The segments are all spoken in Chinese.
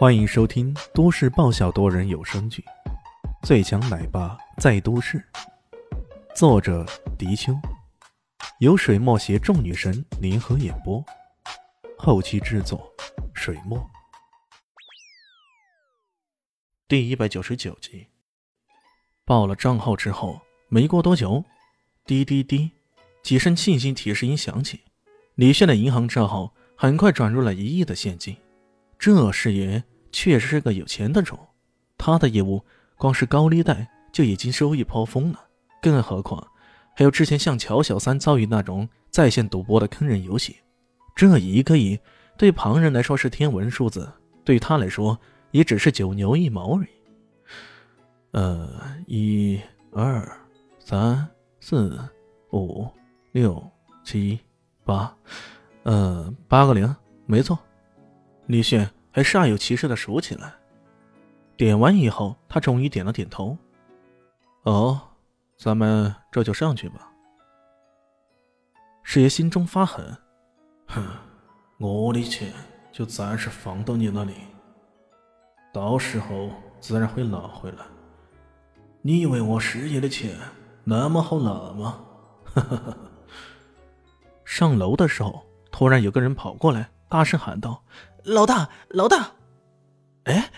欢迎收听都市爆笑多人有声剧《最强奶爸在都市》，作者：迪秋，由水墨携众女神联合演播，后期制作：水墨。第一百九十九集，报了账号之后，没过多久，滴滴滴，几声信息提示音响起，李炫的银行账号很快转入了一亿的现金。这是爷确实是个有钱的主，他的业务光是高利贷就已经收益颇丰了，更何况还有之前像乔小三遭遇那种在线赌博的坑人游戏，这一个亿对旁人来说是天文数字，对他来说也只是九牛一毛而已。呃，一、二、三、四、五、六、七、八，呃，八个零，没错。李迅还煞有其事的数起来，点完以后，他终于点了点头。哦，咱们这就上去吧。师爷心中发狠，哼，我的钱就暂时放到你那里，到时候自然会拿回来。你以为我师爷的钱那么好拿吗？哈哈！上楼的时候，突然有个人跑过来，大声喊道。老大，老大！哎，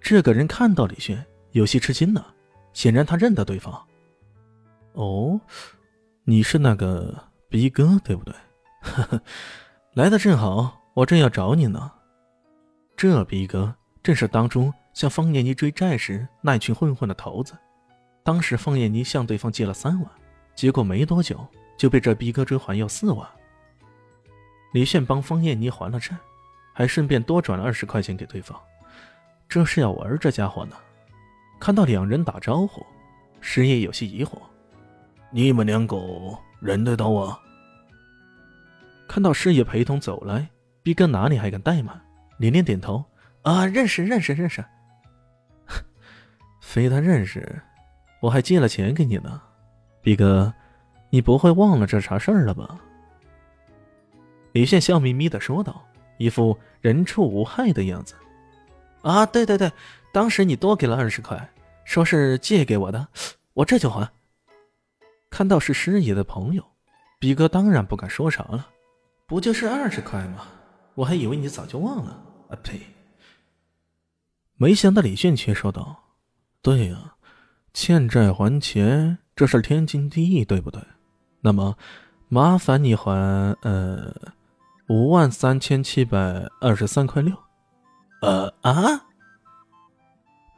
这个人看到李轩，有些吃惊了。显然他认得对方。哦，你是那个逼哥，对不对？呵 呵来的正好，我正要找你呢。这逼哥正是当初向方艳妮追债时那群混混的头子。当时方艳妮向对方借了三万，结果没多久就被这逼哥追还要四万。李炫帮方艳妮还了债，还顺便多转了二十块钱给对方，这是要玩这家伙呢。看到两人打招呼，师爷有些疑惑：“你们两狗认得到啊？”看到师爷陪同走来，逼哥哪里还敢怠慢，连连点头：“啊，认识，认识，认识。”非他认识，我还借了钱给你呢。逼哥，你不会忘了这茬事儿了吧？李炫笑眯眯的说道，一副人畜无害的样子。啊，对对对，当时你多给了二十块，说是借给我的，我这就还。看到是师爷的朋友，比哥当然不敢说啥了。不就是二十块吗？我还以为你早就忘了。啊呸！没想到李炫却说道：“对呀，欠债还钱，这是天经地义，对不对？那么，麻烦你还……呃。”五万三千七百二十三块六，呃啊！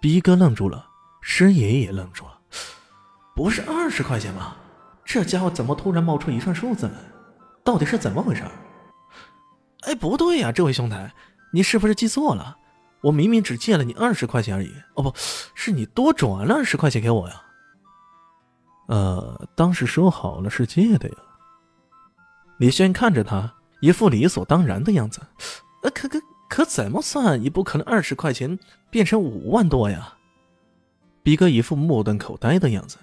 逼哥愣住了，师爷也愣住了，不是二十块钱吗？这家伙怎么突然冒出一串数字来？到底是怎么回事？哎，不对呀，这位兄台，你是不是记错了？我明明只借了你二十块钱而已。哦，不是你多转了二十块钱给我呀？呃，当时说好了是借的呀。李轩看着他。一副理所当然的样子，呃，可可可怎么算也不可能二十块钱变成五万多呀！比哥一副目瞪口呆的样子，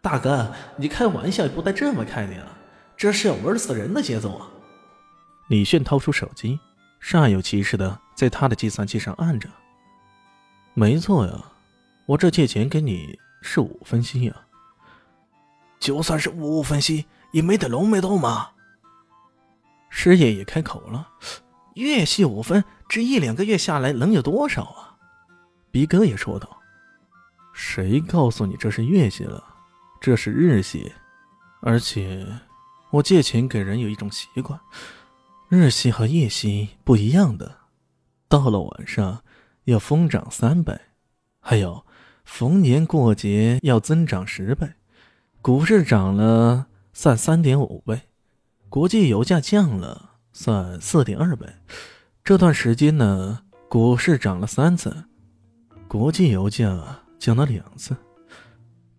大哥，你开玩笑也不带这么开的呀，这是要玩死人的节奏啊！李炫掏出手机，煞有其事的在他的计算器上按着。没错呀，我这借钱给你是五分息呀。就算是五分息，也没得那么多嘛。师爷也开口了：“月息五分，这一两个月下来能有多少啊？”逼哥也说道：“谁告诉你这是月息了？这是日息。而且我借钱给人有一种习惯，日息和夜息不一样的。到了晚上要疯涨三倍，还有逢年过节要增长十倍，股市涨了算三点五倍。”国际油价降了，算四点二倍。这段时间呢，股市涨了三次，国际油价降了两次。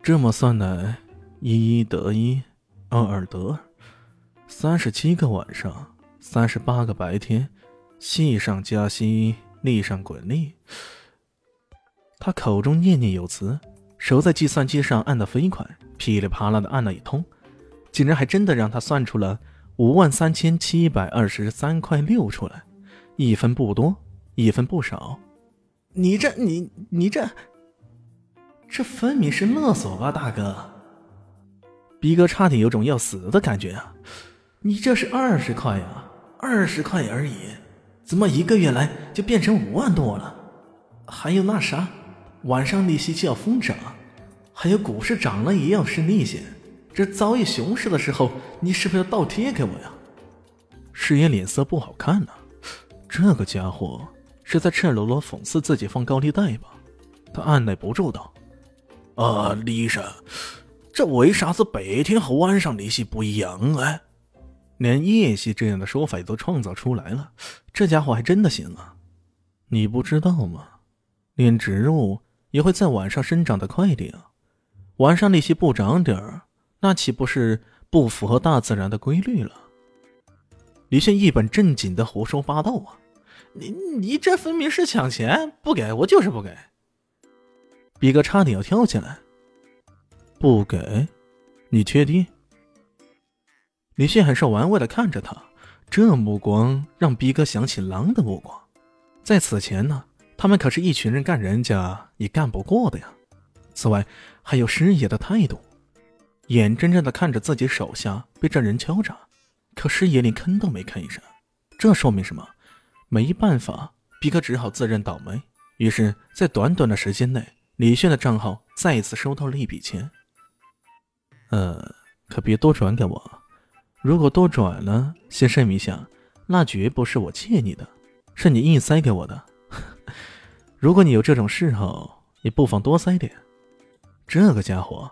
这么算来，一一得一，二二得二，三十七个晚上，三十八个白天，细上加息，利上滚利。他口中念念有词，手在计算机上按得飞快，噼里啪啦的按了一通，竟然还真的让他算出了。五万三千七百二十三块六出来，一分不多，一分不少。你这，你你这，这分明是勒索吧，大哥！逼哥差点有种要死的感觉啊！你这是二十块呀，二十块而已，怎么一个月来就变成五万多了？还有那啥，晚上利息就要疯涨，还有股市涨了也要是利息。这遭遇熊市的时候，你是不是要倒贴给我呀？师爷脸色不好看呢，这个家伙是在赤裸裸讽刺自己放高利贷吧？他按耐不住道：“啊，李医生，这为啥子白天和晚上利息不一样啊？连夜息这样的说法也都创造出来了，这家伙还真的行啊！你不知道吗？连植物也会在晚上生长的快点啊，晚上利息不涨点儿。”那岂不是不符合大自然的规律了？李迅一本正经的胡说八道啊！你你这分明是抢钱，不给我就是不给！比哥差点要跳起来，不给？你确定？李迅很是玩味的看着他，这目光让逼哥想起狼的目光。在此前呢，他们可是一群人干人家也干不过的呀。此外，还有师爷的态度。眼睁睁的看着自己手下被这人敲诈，可师爷连吭都没吭一声，这说明什么？没办法，比哥只好自认倒霉。于是，在短短的时间内，李炫的账号再一次收到了一笔钱。呃，可别多转给我，如果多转了，先声明一下，那绝不是我借你的，是你硬塞给我的。如果你有这种嗜好，你不妨多塞点。这个家伙。